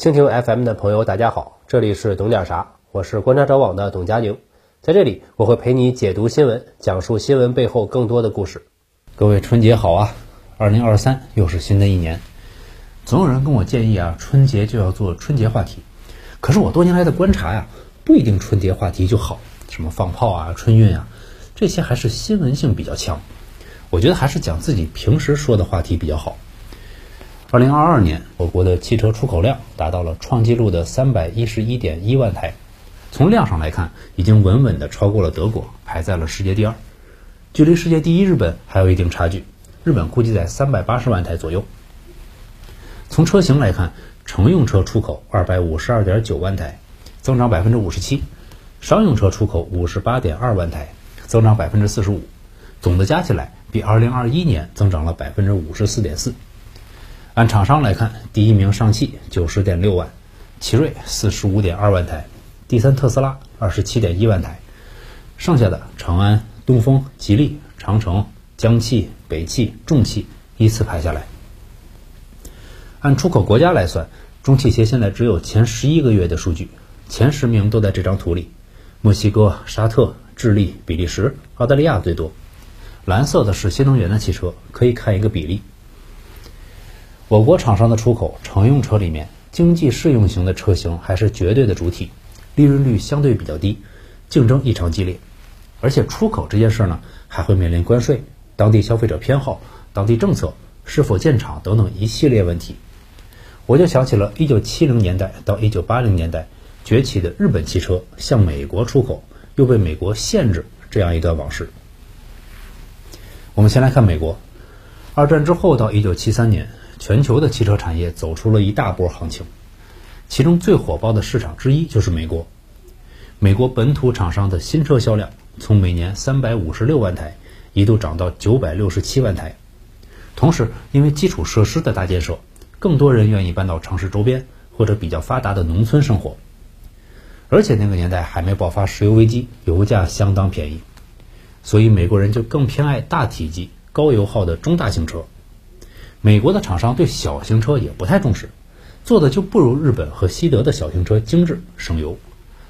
蜻蜓 FM 的朋友，大家好，这里是懂点啥，我是观察者网的董佳宁，在这里我会陪你解读新闻，讲述新闻背后更多的故事。各位春节好啊！二零二三又是新的一年，总有人跟我建议啊，春节就要做春节话题。可是我多年来的观察呀，不一定春节话题就好，什么放炮啊、春运啊，这些还是新闻性比较强。我觉得还是讲自己平时说的话题比较好。二零二二年，我国的汽车出口量达到了创纪录的三百一十一点一万台，从量上来看，已经稳稳的超过了德国，排在了世界第二，距离世界第一日本还有一定差距。日本估计在三百八十万台左右。从车型来看，乘用车出口二百五十二点九万台，增长百分之五十七；商用车出口五十八点二万台，增长百分之四十五。总的加起来，比二零二一年增长了百分之五十四点四。按厂商来看，第一名上汽九十点六万，奇瑞四十五点二万台，第三特斯拉二十七点一万台，剩下的长安、东风、吉利、长城、江汽、北汽、重汽依次排下来。按出口国家来算，中汽协现在只有前十一个月的数据，前十名都在这张图里，墨西哥、沙特、智利、比利时、澳大利亚最多。蓝色的是新能源的汽车，可以看一个比例。我国厂商的出口乘用车里面，经济适用型的车型还是绝对的主体，利润率相对比较低，竞争异常激烈。而且出口这件事呢，还会面临关税、当地消费者偏好、当地政策是否建厂等等一系列问题。我就想起了1970年代到1980年代崛起的日本汽车向美国出口，又被美国限制这样一段往事。我们先来看美国，二战之后到1973年。全球的汽车产业走出了一大波行情，其中最火爆的市场之一就是美国。美国本土厂商的新车销量从每年三百五十六万台一度涨到九百六十七万台。同时，因为基础设施的大建设，更多人愿意搬到城市周边或者比较发达的农村生活。而且那个年代还没爆发石油危机，油价相当便宜，所以美国人就更偏爱大体积、高油耗的中大型车。美国的厂商对小型车也不太重视，做的就不如日本和西德的小型车精致省油。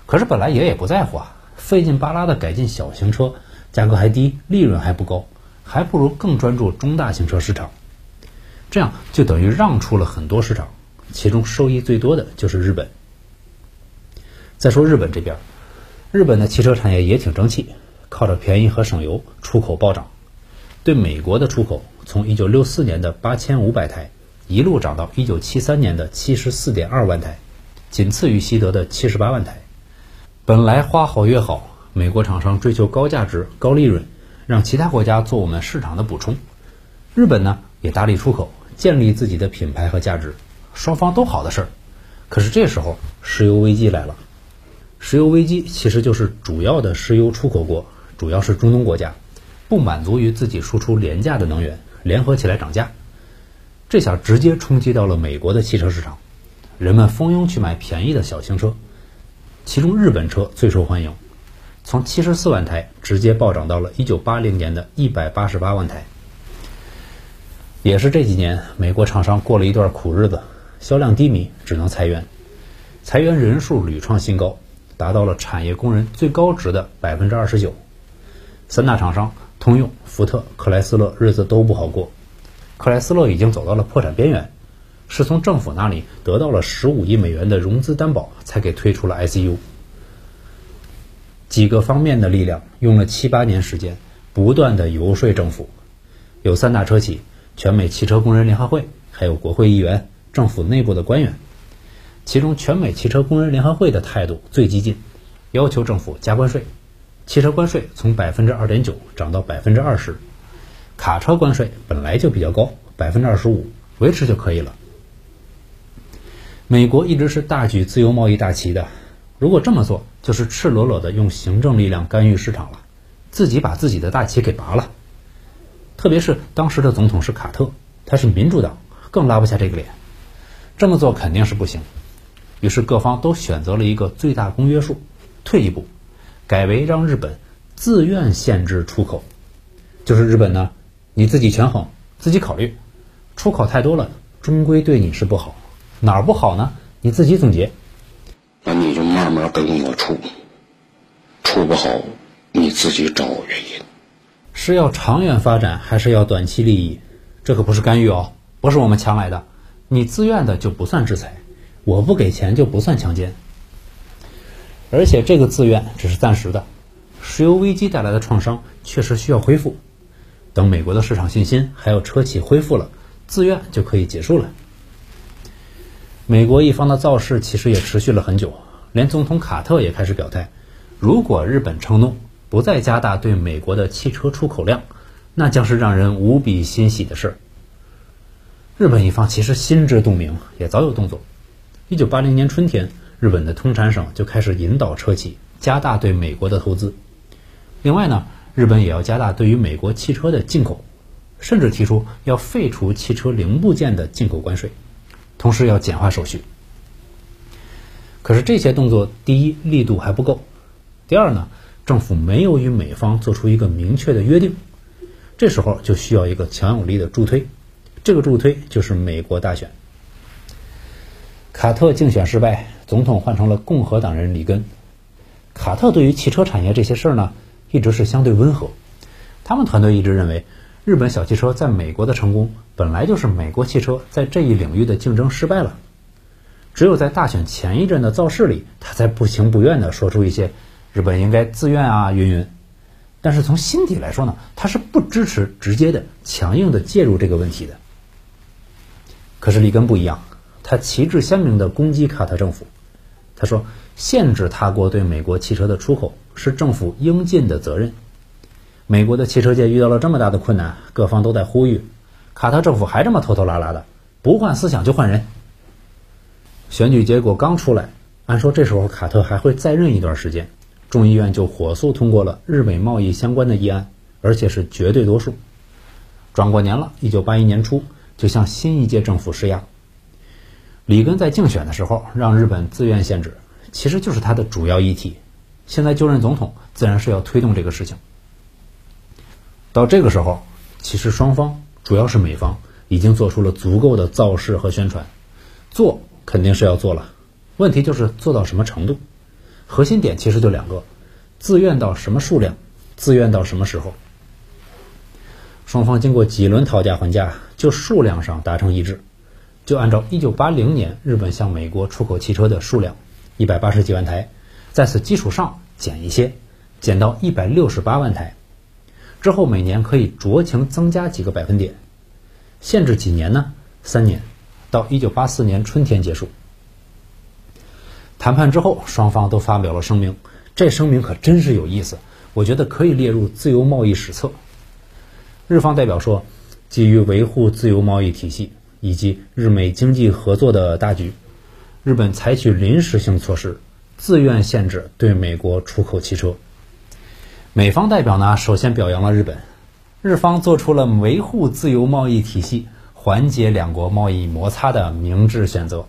可是本来爷也不在乎啊，费劲巴拉的改进小型车，价格还低，利润还不高，还不如更专注中大型车市场。这样就等于让出了很多市场，其中受益最多的就是日本。再说日本这边，日本的汽车产业也挺争气，靠着便宜和省油，出口暴涨。对美国的出口。从一九六四年的八千五百台，一路涨到一九七三年的七十四点二万台，仅次于西德的七十八万台。本来花好月好，美国厂商追求高价值、高利润，让其他国家做我们市场的补充。日本呢也大力出口，建立自己的品牌和价值，双方都好的事儿。可是这时候石油危机来了，石油危机其实就是主要的石油出口国，主要是中东国家，不满足于自己输出廉价的能源。联合起来涨价，这下直接冲击到了美国的汽车市场，人们蜂拥去买便宜的小型车，其中日本车最受欢迎，从七十四万台直接暴涨到了一九八零年的一百八十八万台。也是这几年，美国厂商过了一段苦日子，销量低迷，只能裁员，裁员人数屡创新高，达到了产业工人最高值的百分之二十九。三大厂商。通用、福特、克莱斯勒日子都不好过，克莱斯勒已经走到了破产边缘，是从政府那里得到了十五亿美元的融资担保，才给推出了 ICU。几个方面的力量用了七八年时间，不断的游说政府，有三大车企、全美汽车工人联合会，还有国会议员、政府内部的官员。其中，全美汽车工人联合会的态度最激进，要求政府加关税。汽车关税从百分之二点九涨到百分之二十，卡车关税本来就比较高，百分之二十五维持就可以了。美国一直是大举自由贸易大旗的，如果这么做，就是赤裸裸的用行政力量干预市场了，自己把自己的大旗给拔了。特别是当时的总统是卡特，他是民主党，更拉不下这个脸，这么做肯定是不行。于是各方都选择了一个最大公约数，退一步。改为让日本自愿限制出口，就是日本呢，你自己权衡，自己考虑，出口太多了，终归对你是不好。哪儿不好呢？你自己总结。那你就慢慢跟我处，处不好你自己找原因。是要长远发展，还是要短期利益？这可不是干预哦，不是我们强来的。你自愿的就不算制裁，我不给钱就不算强奸。而且这个自愿只是暂时的，石油危机带来的创伤确实需要恢复。等美国的市场信心还有车企恢复了，自愿就可以结束了。美国一方的造势其实也持续了很久，连总统卡特也开始表态：如果日本承诺不再加大对美国的汽车出口量，那将是让人无比欣喜的事。日本一方其实心知肚明，也早有动作。一九八零年春天，日本的通产省就开始引导车企加大对美国的投资。另外呢，日本也要加大对于美国汽车的进口，甚至提出要废除汽车零部件的进口关税。同时要简化手续，可是这些动作，第一力度还不够，第二呢，政府没有与美方做出一个明确的约定，这时候就需要一个强有力的助推，这个助推就是美国大选。卡特竞选失败，总统换成了共和党人里根。卡特对于汽车产业这些事儿呢，一直是相对温和，他们团队一直认为。日本小汽车在美国的成功，本来就是美国汽车在这一领域的竞争失败了。只有在大选前一阵的造势里，他才不情不愿地说出一些日本应该自愿啊云云。但是从心底来说呢，他是不支持直接的、强硬的介入这个问题的。可是里根不一样，他旗帜鲜明地攻击卡特政府。他说，限制他国对美国汽车的出口是政府应尽的责任。美国的汽车界遇到了这么大的困难，各方都在呼吁，卡特政府还这么拖拖拉拉的，不换思想就换人。选举结果刚出来，按说这时候卡特还会再任一段时间，众议院就火速通过了日美贸易相关的议案，而且是绝对多数。转过年了，一九八一年初就向新一届政府施压。里根在竞选的时候让日本自愿限制，其实就是他的主要议题。现在就任总统，自然是要推动这个事情。到这个时候，其实双方主要是美方已经做出了足够的造势和宣传，做肯定是要做了，问题就是做到什么程度。核心点其实就两个：自愿到什么数量，自愿到什么时候。双方经过几轮讨价还价，就数量上达成一致，就按照1980年日本向美国出口汽车的数量180几万台，在此基础上减一些，减到168万台。之后每年可以酌情增加几个百分点，限制几年呢？三年，到一九八四年春天结束。谈判之后，双方都发表了声明，这声明可真是有意思，我觉得可以列入自由贸易史册。日方代表说，基于维护自由贸易体系以及日美经济合作的大局，日本采取临时性措施，自愿限制对美国出口汽车。美方代表呢，首先表扬了日本，日方做出了维护自由贸易体系、缓解两国贸易摩擦的明智选择，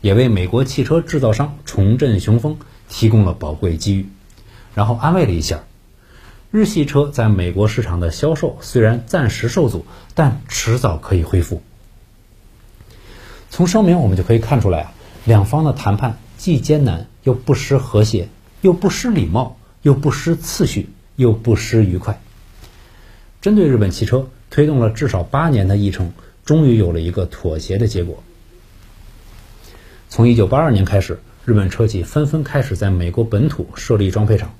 也为美国汽车制造商重振雄风提供了宝贵机遇。然后安慰了一下，日系车在美国市场的销售虽然暂时受阻，但迟早可以恢复。从声明我们就可以看出来啊，两方的谈判既艰难又不失和谐，又不失礼貌，又不失次序。又不失愉快。针对日本汽车推动了至少八年的议程，终于有了一个妥协的结果。从一九八二年开始，日本车企纷纷开始在美国本土设立装配厂，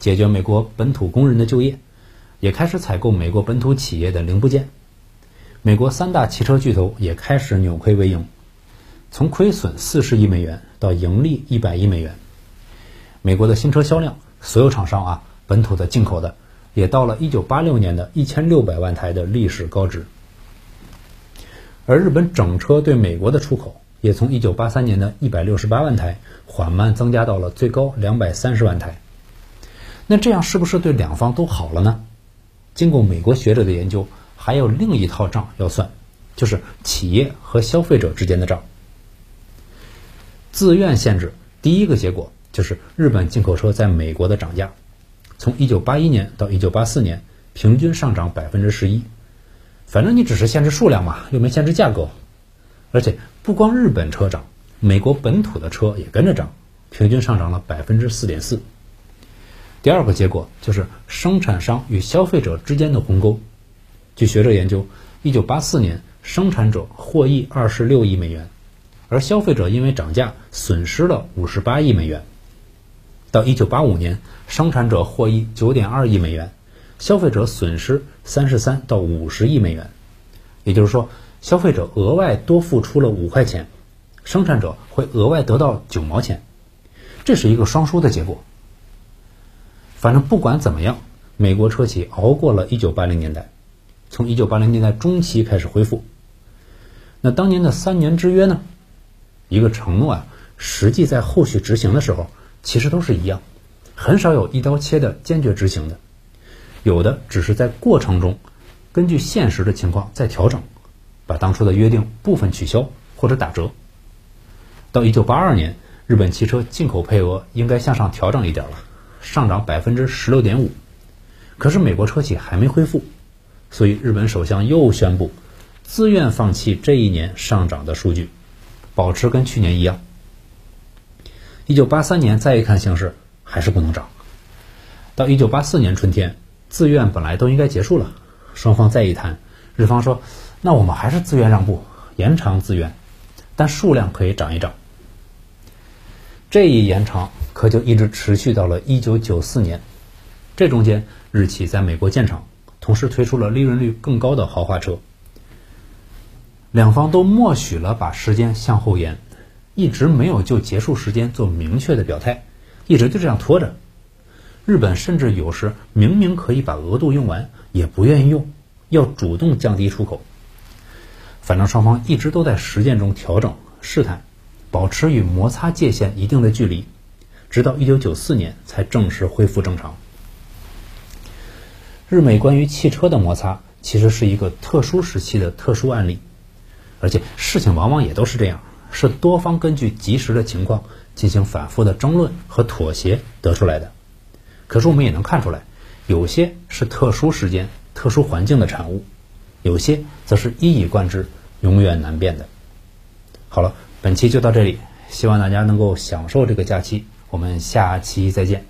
解决美国本土工人的就业，也开始采购美国本土企业的零部件。美国三大汽车巨头也开始扭亏为盈，从亏损四十亿美元到盈利一百亿美元。美国的新车销量，所有厂商啊。本土的进口的也到了一九八六年的一千六百万台的历史高值，而日本整车对美国的出口也从一九八三年的一百六十八万台缓慢增加到了最高两百三十万台。那这样是不是对两方都好了呢？经过美国学者的研究，还有另一套账要算，就是企业和消费者之间的账。自愿限制第一个结果就是日本进口车在美国的涨价。从一九八一年到一九八四年，平均上涨百分之十一。反正你只是限制数量嘛，又没限制价格。而且不光日本车涨，美国本土的车也跟着涨，平均上涨了百分之四点四。第二个结果就是生产商与消费者之间的鸿沟。据学者研究，一九八四年生产者获益二十六亿美元，而消费者因为涨价损失了五十八亿美元。到一九八五年，生产者获益九点二亿美元，消费者损失三十三到五十亿美元。也就是说，消费者额外多付出了五块钱，生产者会额外得到九毛钱，这是一个双输的结果。反正不管怎么样，美国车企熬过了一九八零年代，从一九八零年代中期开始恢复。那当年的三年之约呢？一个承诺啊，实际在后续执行的时候，其实都是一样，很少有一刀切的坚决执行的，有的只是在过程中。根据现实的情况再调整，把当初的约定部分取消或者打折。到一九八二年，日本汽车进口配额应该向上调整一点了，上涨百分之十六点五。可是美国车企还没恢复，所以日本首相又宣布自愿放弃这一年上涨的数据，保持跟去年一样。一九八三年再一看形势，还是不能涨。到一九八四年春天，自愿本来都应该结束了。双方再一谈，日方说：“那我们还是自愿让步，延长自愿，但数量可以涨一涨。”这一延长可就一直持续到了一九九四年。这中间，日企在美国建厂，同时推出了利润率更高的豪华车。两方都默许了把时间向后延，一直没有就结束时间做明确的表态，一直就这样拖着。日本甚至有时明明可以把额度用完。也不愿意用，要主动降低出口。反正双方一直都在实践中调整试探，保持与摩擦界限一定的距离，直到一九九四年才正式恢复正常。日美关于汽车的摩擦其实是一个特殊时期的特殊案例，而且事情往往也都是这样，是多方根据及时的情况进行反复的争论和妥协得出来的。可是我们也能看出来。有些是特殊时间、特殊环境的产物，有些则是一以贯之、永远难变的。好了，本期就到这里，希望大家能够享受这个假期，我们下期再见。